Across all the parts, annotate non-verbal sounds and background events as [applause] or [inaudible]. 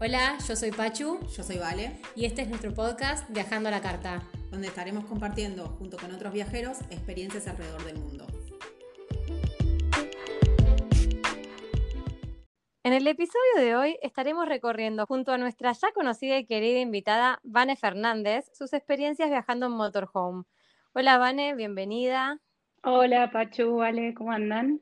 Hola, yo soy Pachu. Yo soy Vale. Y este es nuestro podcast Viajando a la Carta. Donde estaremos compartiendo, junto con otros viajeros, experiencias alrededor del mundo. En el episodio de hoy estaremos recorriendo junto a nuestra ya conocida y querida invitada, Vane Fernández, sus experiencias viajando en motorhome. Hola Vane, bienvenida. Hola Pachu, Vale, ¿cómo andan?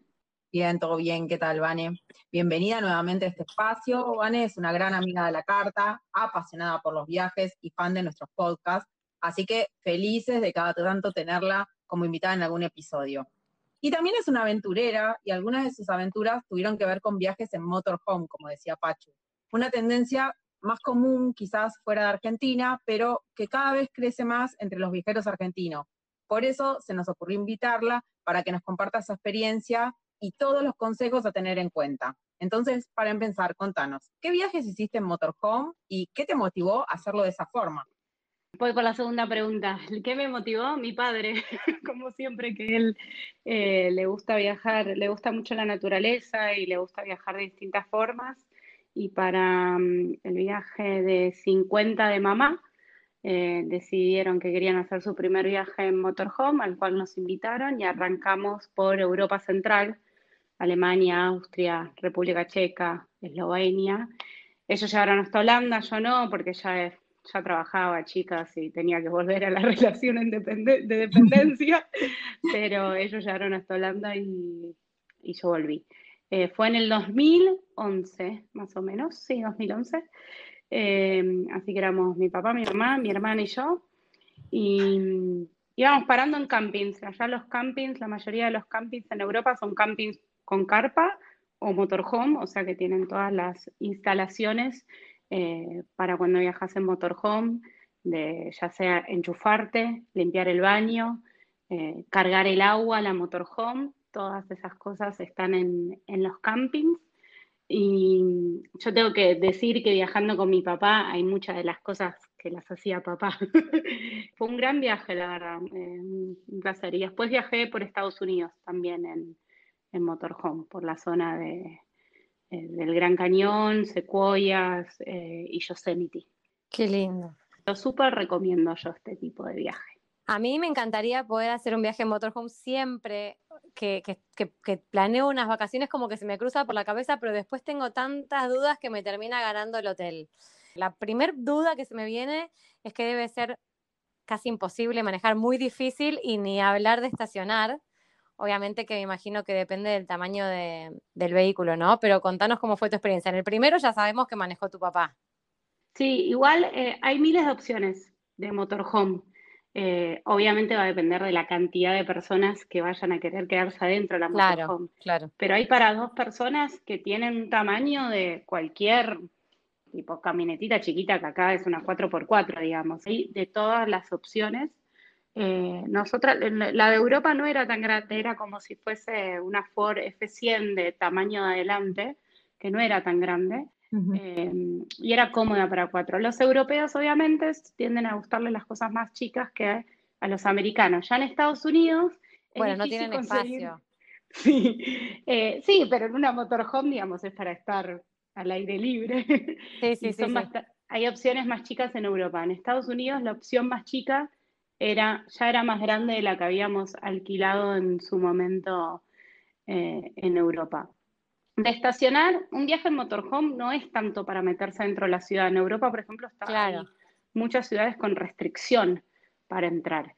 Bien, todo bien, ¿qué tal, Vane? Bienvenida nuevamente a este espacio. Vane es una gran amiga de la carta, apasionada por los viajes y fan de nuestros podcasts, así que felices de cada tanto tenerla como invitada en algún episodio. Y también es una aventurera y algunas de sus aventuras tuvieron que ver con viajes en motorhome, como decía Pachu. Una tendencia más común quizás fuera de Argentina, pero que cada vez crece más entre los viajeros argentinos. Por eso se nos ocurrió invitarla para que nos comparta su experiencia y todos los consejos a tener en cuenta. Entonces, para empezar, contanos, ¿qué viajes hiciste en motorhome y qué te motivó a hacerlo de esa forma? Voy por la segunda pregunta. ¿Qué me motivó? Mi padre, [laughs] como siempre que él eh, le gusta viajar, le gusta mucho la naturaleza y le gusta viajar de distintas formas. Y para mm, el viaje de 50 de mamá, eh, decidieron que querían hacer su primer viaje en motorhome, al cual nos invitaron y arrancamos por Europa Central, Alemania, Austria, República Checa, Eslovenia. Ellos llegaron hasta Holanda, yo no, porque ya, ya trabajaba, chicas, y tenía que volver a la [laughs] relación de dependencia, [laughs] pero ellos llegaron hasta Holanda y, y yo volví. Eh, fue en el 2011, más o menos, sí, 2011. Eh, así que éramos mi papá, mi mamá, mi hermana y yo. Y íbamos parando en campings. Allá los campings, la mayoría de los campings en Europa son campings con carpa o motorhome, o sea que tienen todas las instalaciones eh, para cuando viajas en motorhome, de ya sea enchufarte, limpiar el baño, eh, cargar el agua, la motorhome, todas esas cosas están en, los campings. Y yo tengo que decir que viajando con mi papá hay muchas de las cosas que las hacía papá. [laughs] Fue un gran viaje, la verdad, eh, un placer. Y después viajé por Estados Unidos también en, en motorhome, por la zona de, eh, del Gran Cañón, Sequoias eh, y Yosemite. Qué lindo. Lo súper recomiendo yo este tipo de viaje. A mí me encantaría poder hacer un viaje en motorhome siempre que, que, que, planeo unas vacaciones como que se me cruza por la cabeza, pero después tengo tantas dudas que me termina ganando el hotel. La primer duda que se me viene es que debe ser casi imposible manejar, muy difícil y ni hablar de estacionar. Obviamente que me imagino que depende del tamaño del vehículo, ¿no? Pero contanos cómo fue tu experiencia. En el primero ya sabemos que manejó tu papá. Sí, igual eh, hay miles de opciones de motorhome. Eh, obviamente va a depender de la cantidad de personas que vayan a querer quedarse adentro de la motorhome. Claro. Pero hay para dos personas que tienen un tamaño de cualquier tipo camionetita chiquita, que acá es una 4x4, digamos. Hay de todas las opciones eh, nosotras, la de Europa no era tan grande, era como si fuese una Ford F100 de tamaño de adelante, que no era tan grande, eh, y era cómoda para cuatro. Los europeos, obviamente, tienden a gustarle las cosas más chicas que a los americanos. Ya en Estados Unidos. Bueno, no tienen espacio. [laughs] Sí, eh, sí, pero en una motorhome, digamos, es para estar al aire libre. Sí, [laughs] sí, sí, Hay opciones más chicas en Europa. En Estados Unidos, la opción más chica era, ya era más grande de la que habíamos alquilado en su momento eh, en Europa. De estacionar, un viaje en motorhome no es tanto para meterse dentro de la ciudad. En Europa, por ejemplo, están muchas ciudades con restricción para entrar.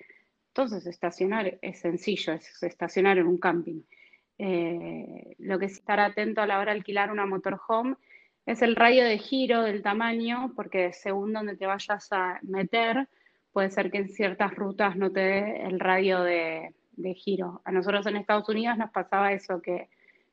Entonces, estacionar es sencillo, es estacionar en un camping. Eh, lo que es estar atento a la hora de alquilar una motorhome es el radio de giro del tamaño, porque según donde te vayas a meter, puede ser que en ciertas rutas no te dé el radio de, giro. A nosotros en Estados Unidos nos pasaba eso, que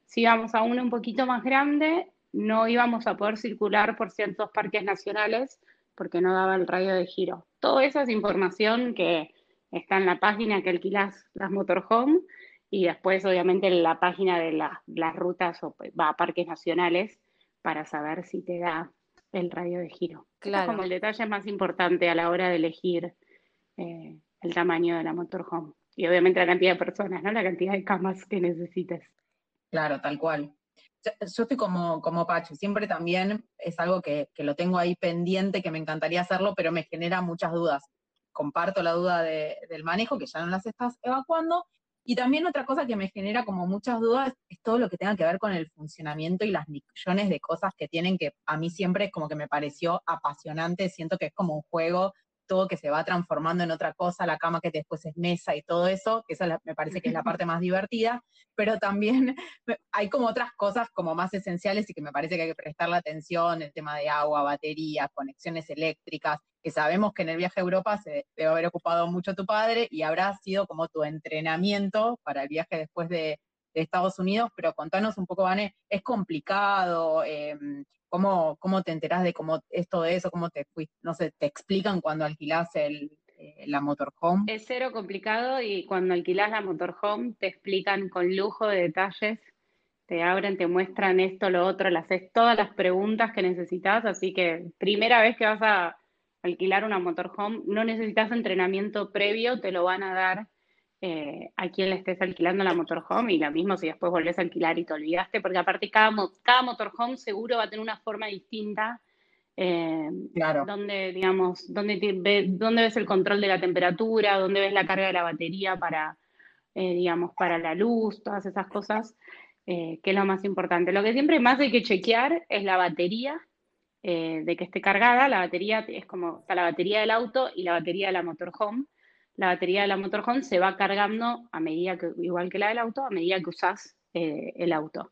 si íbamos a uno un poquito más grande, no íbamos a poder circular por ciertos parques nacionales porque no daba el radio de giro. Toda esa es información que está en la página que alquilas las motorhome y después obviamente en la página de las rutas o va a parques nacionales para saber si te da el radio de giro. Claro. Es como el detalle más importante a la hora de elegir eh, el tamaño de la motorhome. Y obviamente la cantidad de personas, ¿no? La cantidad de camas que necesites. Claro, tal cual. yo estoy como, como Pacho, siempre también es algo que, que, lo tengo ahí pendiente, que me encantaría hacerlo, pero me genera muchas dudas. Comparto la duda del manejo, que ya no las estás evacuando, y también otra cosa que me genera como muchas dudas es todo lo que tenga que ver con el funcionamiento y las millones de cosas que tienen que a mí siempre es como que me pareció apasionante, siento que es como un juego todo que se va transformando en otra cosa, la cama que después es mesa y todo eso, que esa me parece que es la [laughs] parte más divertida, pero también [laughs] hay como otras cosas como más esenciales y que me parece que hay que prestarle atención, el tema de agua, baterías, conexiones eléctricas, que sabemos que en el viaje a Europa se debe haber ocupado mucho tu padre y habrá sido como tu entrenamiento para el viaje después de, Estados Unidos, pero contanos un poco, Vane, es complicado, em, ¿Cómo, ¿Cómo te enterás de cómo es todo eso? ¿Cómo te? No sé, ¿te explican cuando alquilás el, eh, la motorhome? Es cero complicado y cuando alquilás la motorhome te explican con lujo de detalles, te abren, te muestran esto, lo otro, le haces todas las preguntas que necesitas, así que primera vez que vas a alquilar una motorhome, no necesitas entrenamiento previo, te lo van a dar eh, a quien le estés alquilando la motorhome y lo mismo si después volvés a alquilar y te olvidaste, porque aparte cada, cada motorhome seguro va a tener una forma distinta. Eh, claro. Donde, digamos, donde, ves el control de la temperatura, donde ves la carga de la batería para, eh, digamos, para la luz, todas esas cosas, que es lo más importante. Lo que siempre más hay que chequear es la batería, de que esté cargada. La batería es como, está la batería del auto y la batería de la motorhome la batería de la motorhome se va cargando a medida que, igual que la del auto, a medida que usas eh, el auto.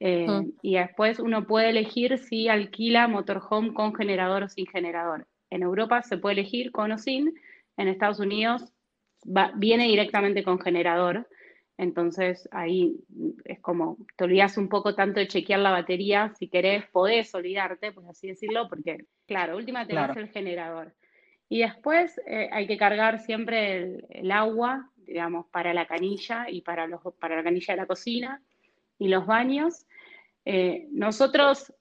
Eh, mm. Y después uno puede elegir si alquila motorhome con generador o sin generador. En Europa se puede elegir con o sin, en Estados Unidos viene directamente con generador. Entonces ahí es como, te olvidas un poco tanto de chequear la batería, si querés podés olvidarte, por así decirlo, porque claro, última te el generador. Y después eh, hay que cargar siempre el, agua, digamos, para la canilla y para, los, para la canilla de la cocina y los baños. Eh, nosotros,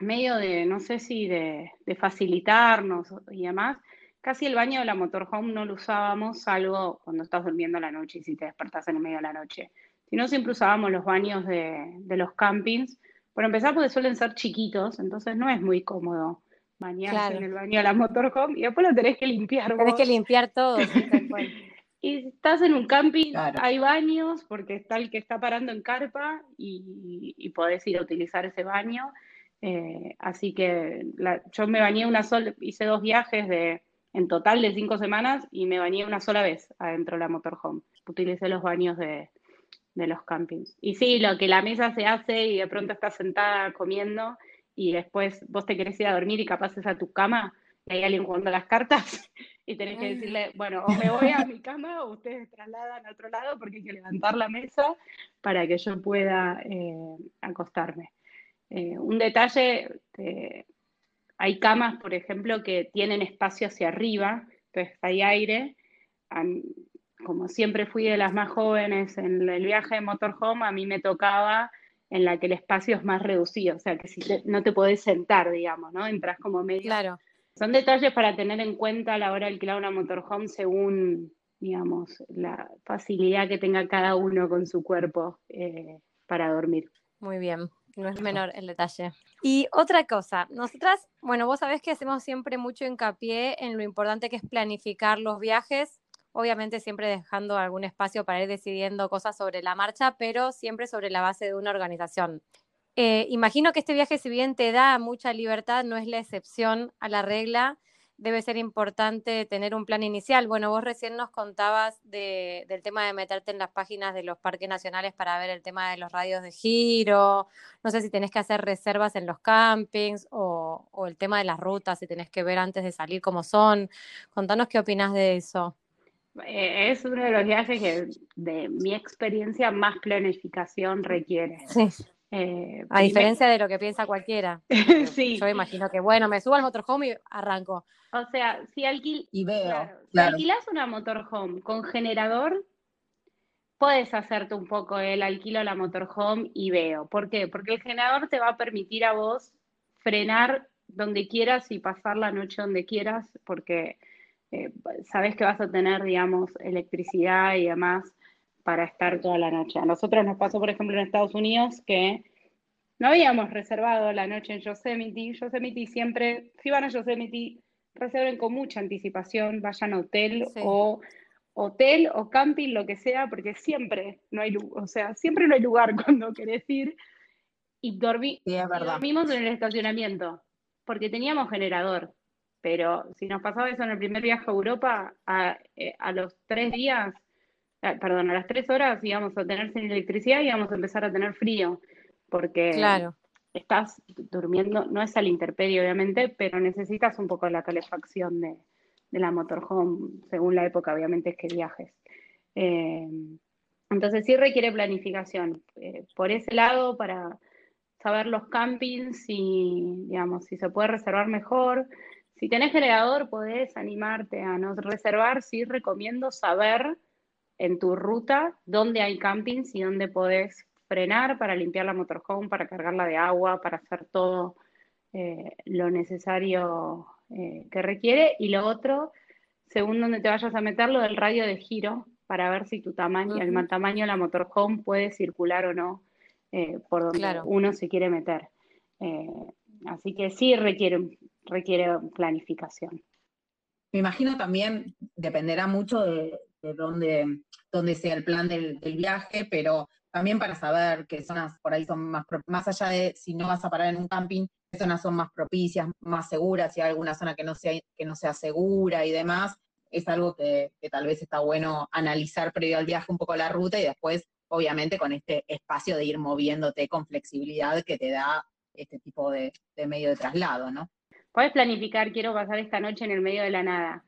medio de, no sé si de, facilitarnos y demás, casi el baño de la motorhome no lo usábamos, salvo cuando estás durmiendo la noche y si te despertás en el medio de la noche. Si no, siempre usábamos los baños de, de los campings. Por empezar, porque suelen ser chiquitos, entonces no es muy cómodo bañarse en el baño de la motorhome y después lo tenés que limpiar. Tenés que limpiar todo. [laughs] y estás en un camping, hay baños porque está el que está parando en carpa y, podés ir a utilizar ese baño. Eh, así que yo me bañé una sola, hice dos viajes de, en total de cinco semanas y me bañé una sola vez adentro de la motorhome. Utilicé los baños de, de los campings. Y sí, lo que la mesa se hace y de pronto estás sentada comiendo y después vos te querés ir a dormir y capaz es a tu cama y hay alguien jugando las cartas [laughs] y tenés que decirle, bueno, o me voy a mi cama o ustedes trasladan a otro lado porque hay que levantar la mesa para que yo pueda eh, acostarme. Eh, un detalle, eh, hay camas, por ejemplo, que tienen espacio hacia arriba, entonces hay aire. Como siempre fui de las más jóvenes en el viaje de motorhome, a mí me tocaba en la que el espacio es más reducido, o sea, que si no te podés sentar, digamos, ¿no? Entras como medio. Claro. Son detalles para tener en cuenta a la hora de alquilar una motorhome según, digamos, la facilidad que tenga cada uno con su cuerpo eh, para dormir. Muy bien, no es menor el detalle. Y otra cosa, nosotras, bueno, vos sabés que hacemos siempre mucho hincapié en lo importante que es planificar los viajes obviamente siempre dejando algún espacio para ir decidiendo cosas sobre la marcha, pero siempre sobre la base de una organización. Eh, imagino que este viaje, si bien te da mucha libertad, no es la excepción a la regla. Debe ser importante tener un plan inicial. Bueno, vos recién nos contabas del tema de meterte en las páginas de los parques nacionales para ver el tema de los radios de giro. No sé si tenés que hacer reservas en los campings o, o el tema de las rutas, si tenés que ver antes de salir cómo son. Contanos qué opinas de eso. Eh, es uno de los viajes que de mi experiencia más planificación requiere. Sí. Eh, a diferencia de lo que piensa cualquiera. [laughs] sí. Yo imagino que, bueno, me subo al motorhome y arranco. O sea, si, alquil... y veo, si alquilas una motorhome con generador, puedes hacerte un poco el alquilo a la motorhome y veo. ¿Por qué? Porque el generador te va a permitir a vos frenar donde quieras y pasar la noche donde quieras, porque eh, sabes que vas a tener, digamos, electricidad y demás para estar toda la noche. A nosotros nos pasó, por ejemplo, en Estados Unidos que no habíamos reservado la noche en Yosemite. Yosemite siempre, si van a Yosemite, reserven con mucha anticipación, vayan a hotel o hotel o camping, lo que sea, porque siempre no hay, o sea, siempre no hay lugar [laughs] cuando querés ir. Y, dormí, dormimos en el estacionamiento, porque teníamos generador. Pero si nos pasaba eso en el primer viaje a Europa, a, eh, a los tres días, perdón, a las tres horas íbamos a tener sin electricidad y íbamos a empezar a tener frío porque claro. estás durmiendo, no es al interpedio obviamente, pero necesitas un poco la calefacción de, la motorhome, según la época obviamente que viajes. Eh, entonces sí requiere planificación. Eh, por ese lado, para saber los campings y, digamos, si se puede reservar mejor. Si tenés generador, podés animarte a no reservar. Sí recomiendo saber en tu ruta dónde hay campings y dónde podés frenar, para limpiar la motorhome, para cargarla de agua, para hacer todo eh, lo necesario eh, que requiere. Y lo otro, según donde te vayas a meter, lo del radio de giro, para ver si tu tamaño, el tamaño de la motorhome puede circular o no eh, por donde uno se quiere meter. así que sí requiere, requiere planificación. Me imagino también, dependerá mucho de, dónde, dónde, sea el plan del, viaje, pero también para saber qué zonas por ahí son más, más allá de si no vas a parar en un camping, qué zonas son más propicias, más seguras, si hay alguna zona que no sea, que no sea segura y demás, es algo que, tal vez está bueno analizar previo al viaje un poco la ruta y después, obviamente, con este espacio de ir moviéndote con flexibilidad que te da este tipo de, medio de traslado, ¿no? Puedes planificar, quiero pasar esta noche en el medio de la nada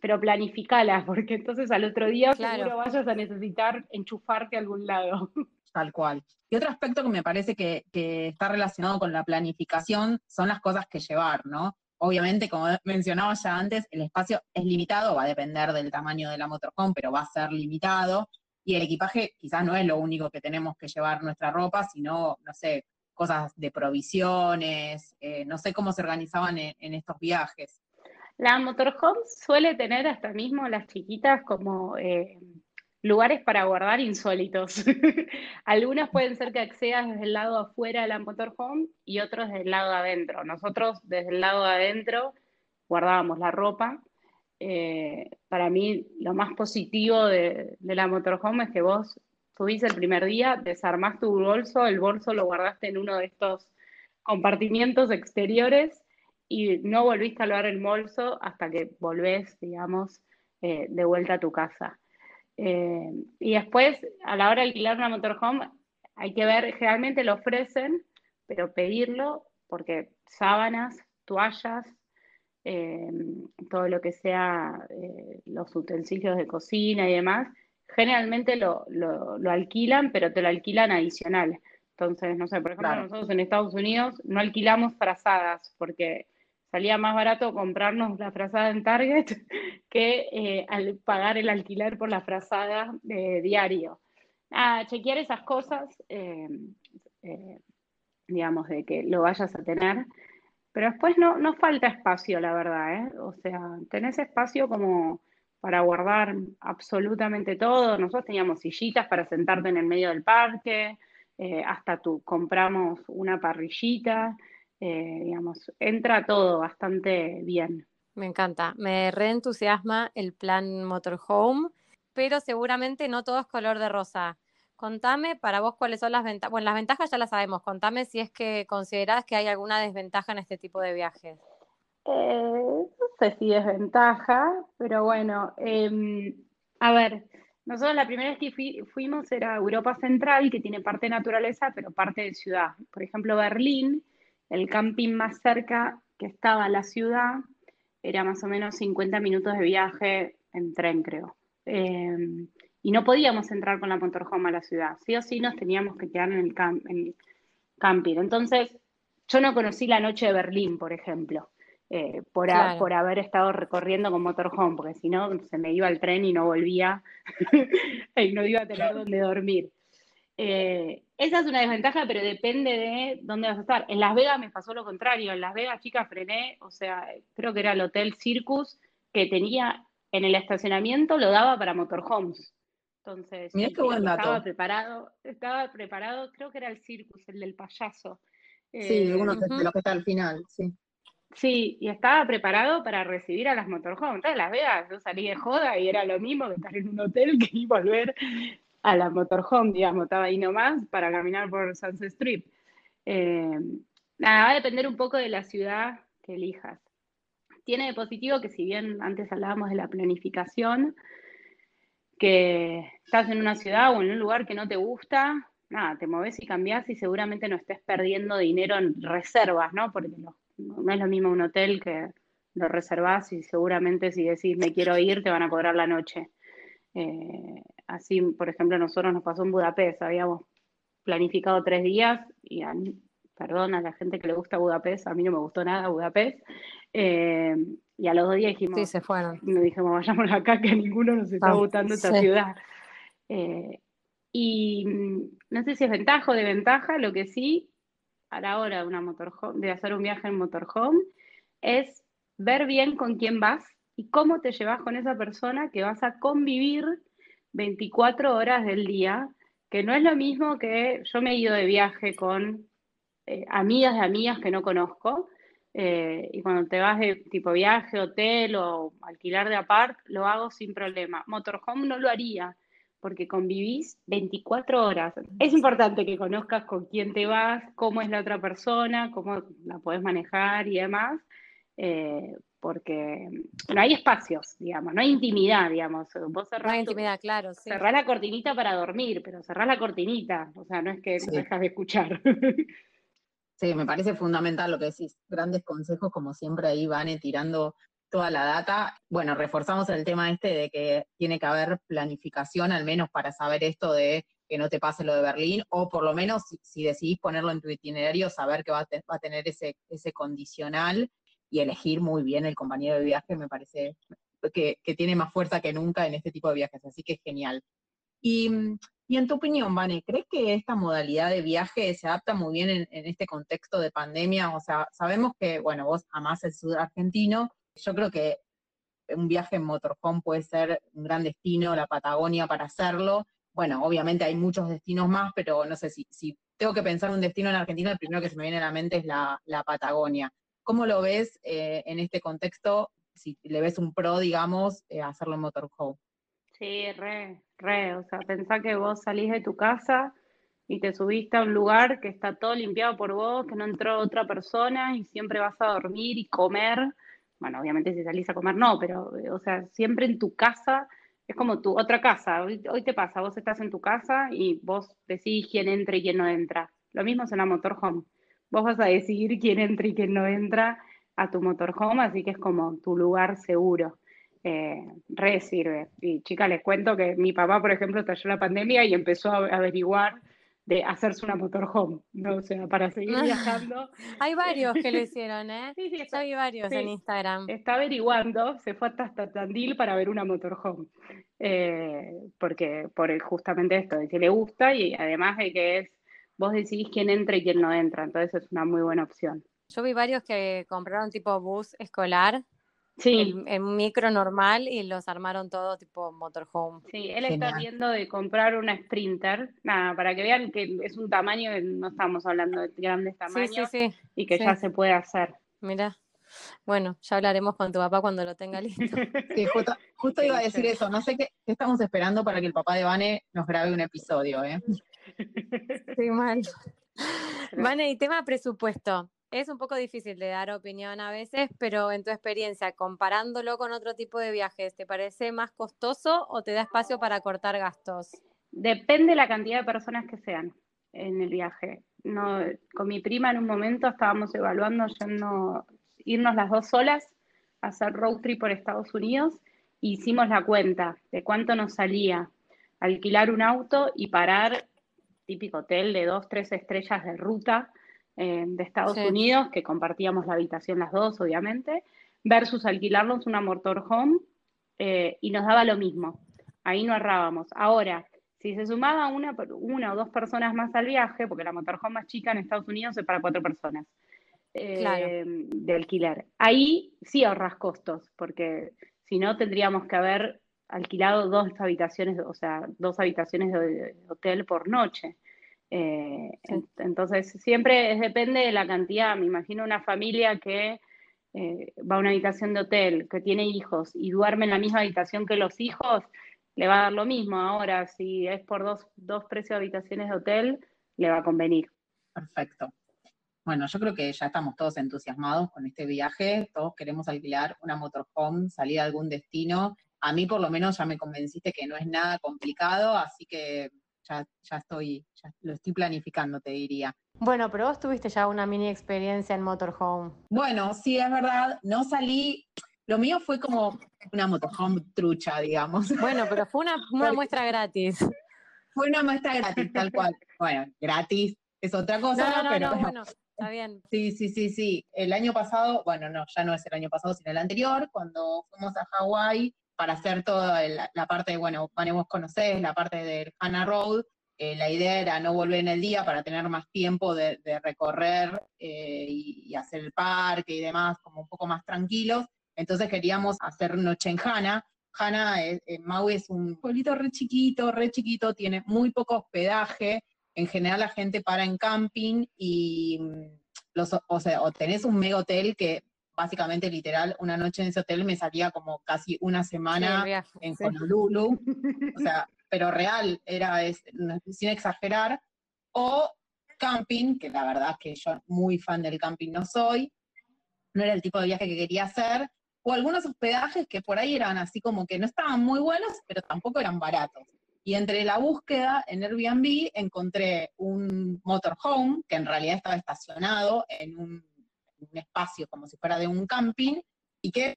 pero planificala, [laughs] porque entonces al otro día seguro vayas a necesitar enchufarte a algún lado. [laughs] Tal cual. Y otro aspecto que me parece que, está relacionado con la planificación son las cosas que llevar, ¿no? Obviamente, como [laughs] mencionaba ya antes, el espacio es limitado, va a depender del tamaño de la motorhome, pero va a ser limitado. Y el equipaje quizás no es lo único que tenemos que llevar nuestra ropa, sino, no sé, cosas de provisiones, eh, no sé cómo se organizaban en estos viajes. La motorhome suele tener hasta mismo las chiquitas como eh, lugares para guardar insólitos. [laughs] Algunas pueden ser que accedas desde el lado afuera de la motorhome y otros desde el lado de adentro. Nosotros desde el lado de adentro guardábamos la ropa. Eh, para mí lo más positivo de la motorhome es que vos subís el primer día, desarmás tu bolso, el bolso lo guardaste en uno de estos compartimientos exteriores y no volviste a lavar el bolso hasta que volvés, digamos, eh, de vuelta a tu casa. Eh, y después, a la hora de alquilar una motorhome, hay que ver, generalmente lo ofrecen, pero pedirlo, porque sábanas, toallas, eh, todo lo que sea los utensilios de cocina y demás, generalmente lo, alquilan, pero te lo alquilan adicional. Entonces, no sé, por ejemplo, nosotros en Estados Unidos no alquilamos frazadas porque salía más barato comprarnos la frazada en Target [laughs] que eh, al pagar el alquiler por la frazada de diario. Ah, chequear esas cosas, eh, eh, digamos, de que lo vayas a tener. Pero después no, no falta espacio, la verdad, O sea, tenés espacio como para guardar absolutamente todo. Nosotros teníamos sillitas para sentarte en el medio del parque, hasta tú compramos una parrillita. Eh, digamos, entra todo bastante bien. Me encanta, me reentusiasma el plan motorhome, pero seguramente no todo es color de rosa. Contame para vos cuáles son las ventajas. Bueno, las ventajas ya las sabemos. Contame si es que considerás que hay alguna desventaja en este tipo de viajes. Eh, sé si desventaja, pero bueno, em, a ver, nosotros la primera vez que fuimos era Europa Central, que tiene parte de naturaleza, pero parte de ciudad. Por ejemplo, Berlín el camping más cerca que estaba la ciudad era más o menos 50 minutos de viaje en tren, creo. Em, y no podíamos entrar con la motorhome a la ciudad. Sí o sí nos teníamos que quedar en el, camping. Entonces, yo no conocí la noche de Berlín, por ejemplo, eh, por, por haber estado recorriendo con motorhome, porque si no, se me iba el tren y no volvía [laughs] y no iba a tener donde dormir. Eh, esa es una desventaja, pero depende de dónde vas a estar. En Las Vegas me pasó lo contrario. En Las Vegas, chicas, frené, o sea, creo que era el Hotel Circus que tenía en el estacionamiento, lo daba para motorhomes. Entonces, Mirá sí, qué buen dato. estaba preparado, estaba preparado, creo que era el circus, el del payaso. Sí, Eh, uno de ujú. los que está al final, sí. Sí, y estaba preparado para recibir a las motorhome. Entonces, Las Vegas, yo salí de joda y era lo mismo que estar en un hotel que ir volver a la motorhome, digamos, estaba ahí nomás para caminar por Sunset Strip. Eh, nada, va a depender un poco de la ciudad que elijas. Tiene de positivo que si bien antes hablábamos de la planificación, que estás en una ciudad o en un lugar que no te gusta, nada, te moves y cambias y seguramente no estés perdiendo dinero en reservas, ¿no? Porque no, no es lo mismo un hotel que lo reservas y seguramente si decís me quiero ir te van a cobrar la noche. Eh, así, por ejemplo, nosotros nos pasó en Budapest, habíamos planificado tres días y a mí, perdón a la gente que le gusta Budapest, a mí no me gustó nada Budapest, eh, y a los dos días dijimos, Sí, se fueron. nos dijimos, vayamos acá [laughs] que a ninguno nos está Ah, gustando esta sí. ciudad. Eh, y mm, no sé si es ventaja o de ventaja, lo que sí, a la hora de, hacer un viaje en motorhome, es ver bien con quién vas y cómo te llevas con esa persona que vas a convivir 24 horas del día, que no es lo mismo que yo me he ido de viaje con eh, amigas de amigas que no conozco, eh, y cuando te vas de tipo viaje, hotel o alquilar de apart, lo hago sin problema. Motorhome no lo haría, porque convivís 24 horas. Es importante que conozcas con quién te vas, cómo es la otra persona, cómo la podés manejar y demás, eh, porque no hay espacios, digamos, no hay intimidad, digamos. Vos No cerrás, tu- intimidad, claro, sí. cerrás la cortinita para dormir, pero cerrás la cortinita, o sea, no es que Sí. no dejas de escuchar. Sí, me parece fundamental lo que decís. Grandes consejos, como siempre, ahí van tirando toda la data. Bueno, reforzamos el tema este de que tiene que haber planificación, al menos para saber esto de que no te pase lo de Berlín, o por lo menos si, decidís ponerlo en tu itinerario, saber que va a, te- va a tener ese, ese condicional y elegir muy bien el compañero de viaje, me parece que, que tiene más fuerza que nunca en este tipo de viajes, así que es genial. Y, y en tu opinión, Vane, ¿crees que esta modalidad de viaje se adapta muy bien en, en este contexto de pandemia? O sea, sabemos que, bueno, vos amás el sur argentino, yo creo que un viaje en motorhome puede ser un gran destino, la Patagonia para hacerlo. Bueno, obviamente hay muchos destinos más, pero no sé si, si tengo que pensar un destino en Argentina, el primero que se me viene a la mente es la, la Patagonia. ¿Cómo lo ves eh, en este contexto? Si le ves un pro, digamos, eh, hacerlo en motorhome. Sí, re, re. O sea, pensá que vos salís de tu casa y te subiste a un lugar que está todo limpiado por vos, que no entró otra persona y siempre vas a dormir y comer. Bueno, obviamente si salís a comer no, pero, eh, o sea, siempre en tu casa es como tu otra casa. Hoy, hoy te pasa, vos estás en tu casa y vos decidís quién entra y quién no entra. Lo mismo es en la motorhome. Vos vas a decidir quién entra y quién no entra a tu motorhome, así que es como tu lugar seguro. Eh, sirve. Y chicas, les cuento que mi papá, por ejemplo, estalló la pandemia y empezó a averiguar de hacerse una motorhome, ¿no? O sea, para seguir [laughs] viajando. Hay varios que lo hicieron, ¿eh? [laughs] Sí, sí, está, vi varios sí. en Instagram. está averiguando, se fue hasta, hasta Tandil para ver una motorhome. Eh, porque por el- justamente esto, de que le gusta y además de que es, vos decidís quién entra y quién no entra, entonces es una muy buena opción. Yo vi varios que compraron tipo bus escolar, Sí, el, el micro normal y los armaron todo tipo motorhome. Sí, él está viendo de comprar una Sprinter, nada, para que vean que es un tamaño, no estamos hablando de grandes tamaños sí, sí. y que sí. ya se puede hacer. Mira. Bueno, ya hablaremos con tu papá cuando lo tenga listo. [laughs] Sí, justo, justo iba a decir eso. No sé qué, qué estamos esperando para que el papá de Vane nos grabe un episodio, ¿eh? [laughs] Sí, mal. Vane, y tema presupuesto. Es un poco difícil de dar opinión a veces, pero en tu experiencia, comparándolo con otro tipo de viajes, ¿te parece más costoso o te da espacio para cortar gastos? Depende la cantidad de personas que sean en el viaje. No, con mi prima en un momento estábamos evaluando yendo, irnos las dos solas a hacer road trip por Estados Unidos. e Hicimos la cuenta de cuánto nos salía alquilar un auto y parar, típico hotel de dos, tres estrellas de ruta eh, de Estados Sí. Unidos, que compartíamos la habitación las dos, obviamente, versus alquilarnos una motorhome eh, y nos daba lo mismo. Ahí no errábamos. Ahora, si se sumaba una, una o dos personas más al viaje, porque la motorhome más chica en Estados Unidos es para cuatro personas eh, Claro. de alquiler, ahí sí ahorras costos, porque si no tendríamos que haber alquilado dos habitaciones, o sea, dos habitaciones de hotel por noche. Eh, entonces, siempre depende de la cantidad. Me imagino una familia que eh, va a una habitación de hotel, que tiene hijos y duerme en la misma habitación que los hijos, le va a dar lo mismo. Ahora, si es por dos, dos precios de habitaciones de hotel, le va a convenir. Perfecto. Bueno, yo creo que ya estamos todos entusiasmados con este viaje, todos queremos alquilar una motorhome, salir a algún destino. A mí por lo menos ya me convenciste que no es nada complicado, así que ya, ya estoy, ya lo estoy planificando, te diría. Bueno, pero vos tuviste ya una mini experiencia en motorhome. Bueno, sí, es verdad, no salí, lo mío fue como una motorhome trucha, digamos. [laughs] Bueno, pero fue una, una muestra gratis. Fue una muestra gratis, tal cual. Bueno, gratis es otra cosa, no, pero no, [laughs] bueno, está bien. Sí, sí, sí, sí. El año pasado, bueno, no, ya no es el año pasado, sino el anterior, cuando fuimos a Hawái, para hacer toda la, parte, bueno, vos conocés, la parte del Hannah Road, eh, la idea era no volver en el día para tener más tiempo de, recorrer eh, y, hacer el parque y demás, como un poco más tranquilos. Entonces queríamos hacer noche en Hana. Hana, eh, Maui es un pueblito re chiquito, re chiquito, tiene muy poco hospedaje. En general la gente para en camping y mm, los, o sea, o tenés un mega hotel que básicamente literal, una noche en ese hotel me salía como casi una semana en Honolulu, [laughs] o sea, pero real, era sin exagerar, o camping, que la verdad que yo muy fan del camping no soy, no era el tipo de viaje que quería hacer, o algunos hospedajes que por ahí eran así como que no estaban muy buenos, pero tampoco eran baratos. Y entre la búsqueda en Airbnb encontré un motorhome que en realidad estaba estacionado en un un espacio como si fuera de un camping y que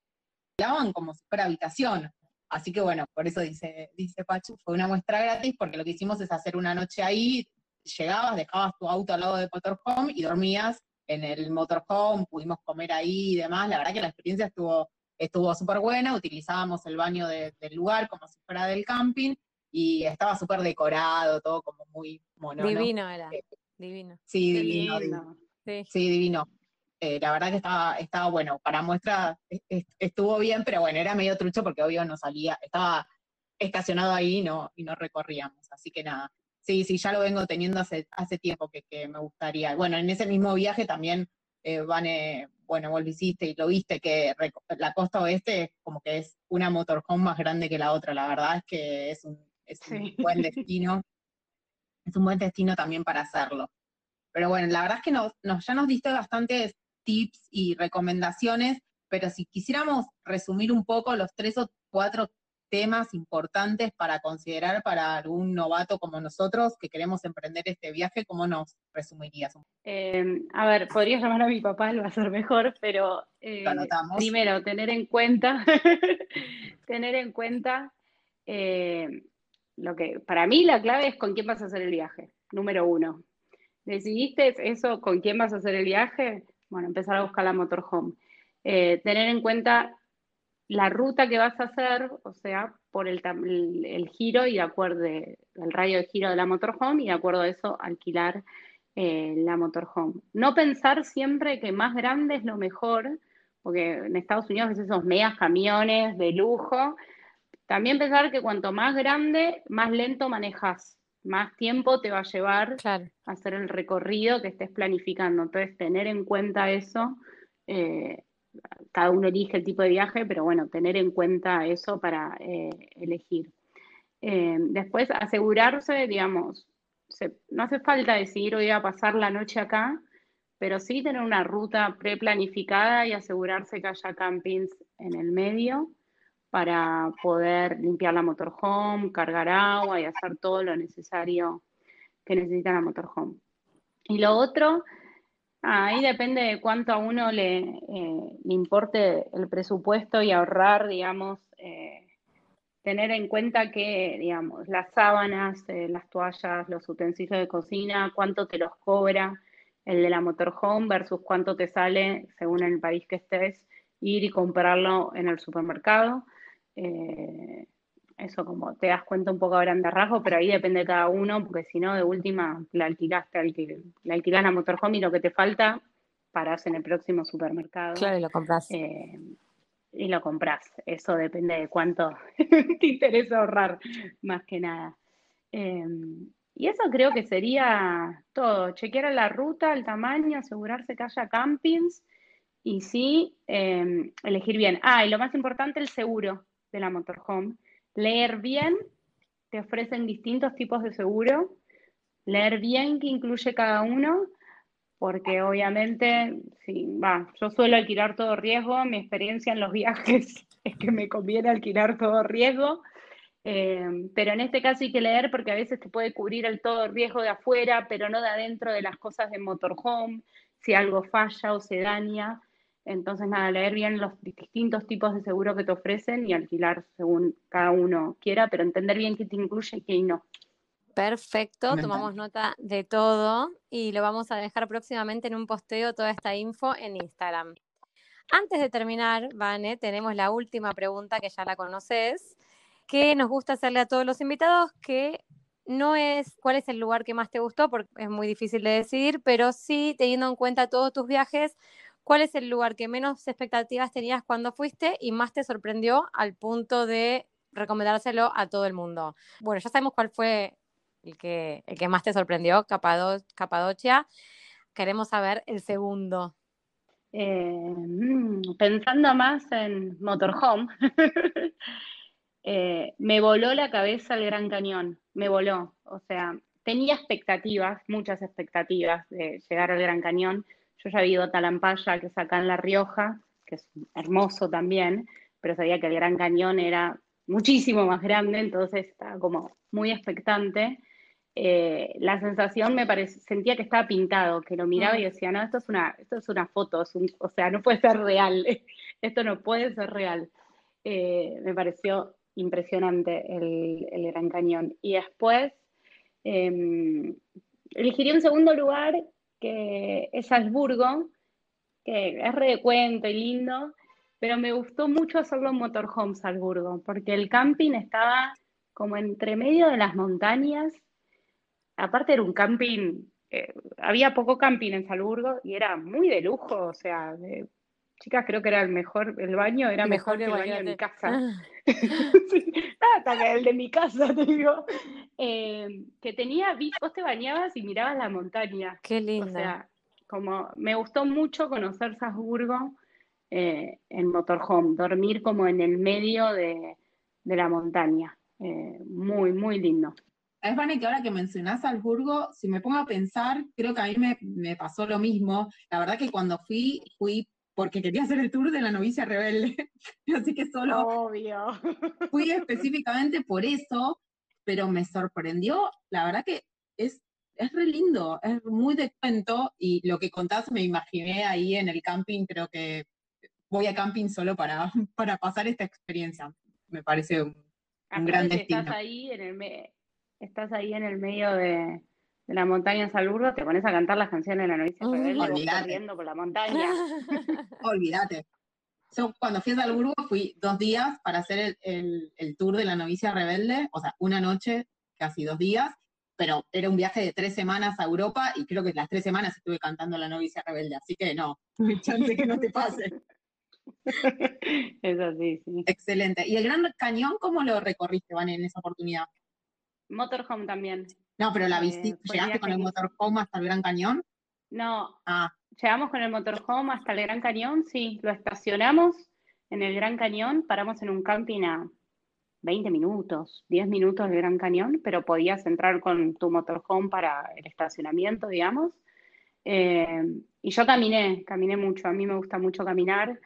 hablaban como si fuera habitación. Así que bueno, por eso dice, dice Pachu, fue una muestra gratis porque lo que hicimos es hacer una noche ahí, llegabas, dejabas tu auto al lado de motorhome y dormías en el motorhome, pudimos comer ahí y demás. La verdad que la experiencia estuvo estuvo súper buena, utilizábamos el baño del lugar como si fuera del camping y estaba súper decorado, todo como muy mono. Divino era, eh, divino. Sí, divino. Sí. sí. divino. Eh, la verdad que estaba, estaba bueno, para muestra estuvo bien, pero bueno, era medio trucho porque obvio no salía, estaba estacionado ahí no, y no recorríamos, así que nada. Sí, sí, ya lo vengo teniendo hace, hace tiempo que, me gustaría. Bueno, en ese mismo viaje también, eh, Vane, bueno, vos lo hiciste y lo viste, que la costa oeste como que es una motorhome más grande que la otra. La verdad es que es un, es un buen [laughs] destino. Es un buen destino también para hacerlo. Pero bueno, la verdad es que nos, nos, ya nos diste bastantes tips y recomendaciones, pero si quisiéramos resumir un poco los tres o cuatro temas importantes para considerar para algún novato como nosotros que queremos emprender este viaje, ¿cómo nos resumirías? Em, a ver, podría llamar a mi papá, lo va a ser mejor, pero eh, primero, tener en cuenta, [laughs] tener en cuenta eh, lo que para mí la clave es con quién vas a hacer el viaje, número uno. ¿Decidiste eso con quién vas a hacer el viaje? Bueno, empezar a buscar la motorhome. Eh, tener en cuenta la ruta que vas a hacer, o sea, por el, giro y de acuerdo, el radio de giro de la motorhome y de acuerdo a eso alquilar eh, la motorhome. No pensar siempre que más grande es lo mejor, porque en Estados Unidos ves esos megas camiones de lujo. También pensar que cuanto más grande, más lento manejas más tiempo te va a llevar a hacer el recorrido que estés planificando. Entonces, tener en cuenta eso, eh, cada uno elige el tipo de viaje, pero bueno, tener en cuenta eso para eh, elegir. Eh, después, asegurarse, digamos, no hace falta decidir hoy a pasar la noche acá, pero sí tener una ruta preplanificada y asegurarse que haya campings en el medio para poder limpiar la motorhome, cargar agua y hacer todo lo necesario que necesita la motorhome. Y lo otro, ahí depende de cuánto a uno le, eh, importe el presupuesto y ahorrar, digamos, eh, tener en cuenta que, digamos, las sábanas, eh, las toallas, los utensilios de cocina, cuánto te los cobra el de la motorhome versus cuánto te sale, según el país que estés, ir y comprarlo en el supermercado. Eh, eso como te das cuenta un poco a grandes rasgos, pero ahí depende de cada uno, porque si no, de última, la alquilaste, la alquilás la motorhome y lo que te falta, parás en el próximo supermercado. Claro, y lo compras. Eh, y lo compras. Eso depende de cuánto [laughs] te interesa ahorrar, más que nada. Em, y eso creo que sería todo. Chequear la ruta, el tamaño, asegurarse que haya campings y sí, elegir bien. Ah, y lo más importante, el seguro de la motorhome. Leer bien, te ofrecen distintos tipos de seguro. Leer bien qué incluye cada uno, porque obviamente, sí, va, yo suelo alquilar todo riesgo. Mi experiencia en los viajes [laughs] es que me conviene alquilar todo riesgo. Em, pero en este caso hay que leer porque a veces te puede cubrir el todo riesgo de afuera, pero no de adentro de las cosas de motorhome, si algo falla o se daña. Entonces, nada, leer bien los distintos tipos de seguro que te ofrecen y alquilar según cada uno quiera, pero entender bien qué te incluye y qué no. Perfecto, tomamos nota de todo y lo vamos a dejar próximamente en un posteo toda esta info en Instagram. Antes de terminar, Vane, tenemos la última pregunta que ya la conoces, que nos gusta hacerle a todos los invitados, que no es cuál es el lugar que más te gustó, porque es muy difícil de decidir, pero sí teniendo en cuenta todos tus viajes, ¿cuál es el lugar que menos expectativas tenías cuando fuiste y más te sorprendió al punto de recomendárselo a todo el mundo? Bueno, ya sabemos cuál fue el que, el que más te sorprendió, Capadocia. Queremos saber el segundo. Eh, mm, pensando más en motorhome, [laughs] eh, me voló la cabeza el Gran Cañón, me voló. O sea, tenía expectativas, muchas expectativas de llegar al Gran Cañón. Yo ya había ido a Talampaya, que es acá en La Rioja, que es hermoso también, pero sabía que el Gran Cañón era muchísimo más grande, entonces estaba como muy expectante. Eh, la sensación me parecía, sentía que estaba pintado, que lo miraba y decía, no, esto es una, esto es una foto, o sea, no puede ser real, [laughs] esto no puede ser real. Eh, me pareció impresionante el, el, Gran Cañón. Y después eh, elegiría un segundo lugar que es Salzburgo, que es re de cuento y lindo, pero me gustó mucho hacerlo en motorhome Salzburgo, porque el camping estaba como entre medio de las montañas. Aparte era un camping, eh, había poco camping en Salzburgo y era muy de lujo, o sea, chicas, creo que era el mejor, el baño era mejor, que el baño de mi casa. Ah. [laughs] hasta que el de mi casa, te digo. Eh, que tenía, vos te bañabas y mirabas la montaña. Qué lindo. O sea, como me gustó mucho conocer Salzburgo eh, en motorhome, dormir como en el medio de, la montaña. Eh, muy, muy lindo. Es Vane, que ahora que mencionás Salzburgo, si me pongo a pensar, creo que a mí me, me, pasó lo mismo. La verdad que cuando fui, fui porque quería hacer el tour de la novicia rebelde. [laughs] Así que solo Obvio. fui específicamente por eso, pero me sorprendió. La verdad que es, es re lindo, es muy de cuento y lo que contás me imaginé ahí en el camping. Creo que voy a camping solo para, [laughs] para pasar esta experiencia. Me parece un, gran destino. Estás ahí, en el estás ahí en el medio de, de la montaña Salburgo, te pones a cantar las canciones de la novicia rebelde corriendo por la montaña. [laughs] Olvídate. Yo cuando fui a Salburgo fui dos días para hacer el, tour de la novicia rebelde, o sea, una noche, casi dos días, pero era un viaje de tres semanas a Europa y creo que las tres semanas estuve cantando la novicia rebelde, así que no, [laughs] chance que no te pase. [laughs] Es así, sí. Excelente. ¿Y el Gran Cañón cómo lo recorriste, Van, en esa oportunidad? Motorhome también. No, pero la eh, ¿llegaste con el motorhome hasta el Gran Cañón? No, ah. llegamos con el motorhome hasta el Gran Cañón, sí, lo estacionamos en el Gran Cañón, paramos en un camping a 20 minutos, 10 minutos del Gran Cañón, pero podías entrar con tu motorhome para el estacionamiento, digamos. Eh, y yo caminé, caminé mucho, a mí me gusta mucho caminar,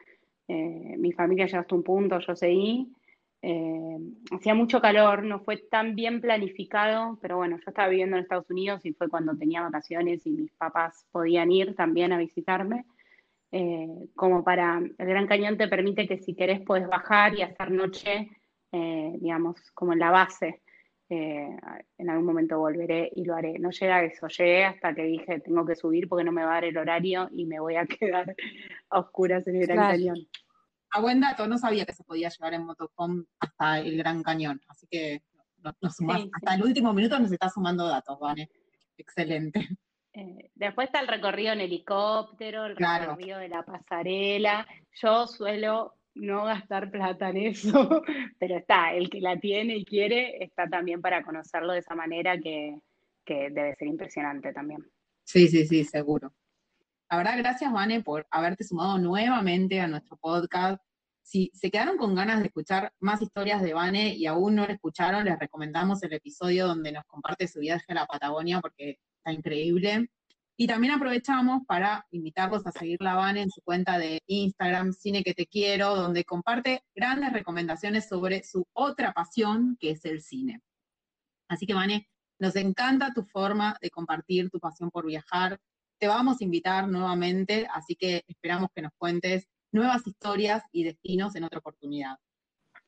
eh, mi familia llegó hasta un punto, yo seguí, eh, hacía mucho calor, no fue tan bien planificado, pero bueno, yo estaba viviendo en Estados Unidos y fue cuando tenía vacaciones y mis papás podían ir también a visitarme. Eh, como para el Gran Cañón te permite que si querés puedes bajar y hacer noche, eh, digamos, como en la base. en algún momento volveré y lo haré. No llega a eso, llegué hasta que dije tengo que subir porque no me va a dar el horario y me voy a [laughs] quedar a oscuras en el Gran Cañón a buen dato, no sabía que se podía llegar en motorhome hasta el Gran Cañón, así que hasta el último minuto nos está sumando datos, ¿vale? Excelente. Eh, después está el recorrido en helicóptero, el recorrido de la pasarela. Yo suelo, no gastar plata en eso, [laughs] pero está, el que la tiene y quiere está también para conocerlo de esa manera que, que debe ser impresionante también. Sí, sí, sí, seguro. La verdad, gracias, Vane, por haberte sumado nuevamente a nuestro podcast. Si se quedaron con ganas de escuchar más historias de Vane y aún no la escucharon, les recomendamos el episodio donde nos comparte su viaje a la Patagonia porque está increíble. Y también aprovechamos para invitarlos a seguir la Vane en su cuenta de Instagram, Cine que te quiero, donde comparte grandes recomendaciones sobre su otra pasión, que es el cine. Así que, Vane, nos encanta tu forma de compartir tu pasión por viajar. Te vamos a invitar nuevamente, así que esperamos que nos cuentes nuevas historias y destinos en otra oportunidad.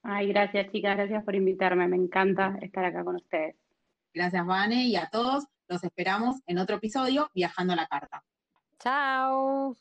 Ay, gracias chicas, gracias por invitarme, me encanta estar acá con ustedes. Gracias Vane y a todos los esperamos en otro episodio Viajando a la Carta. Chao.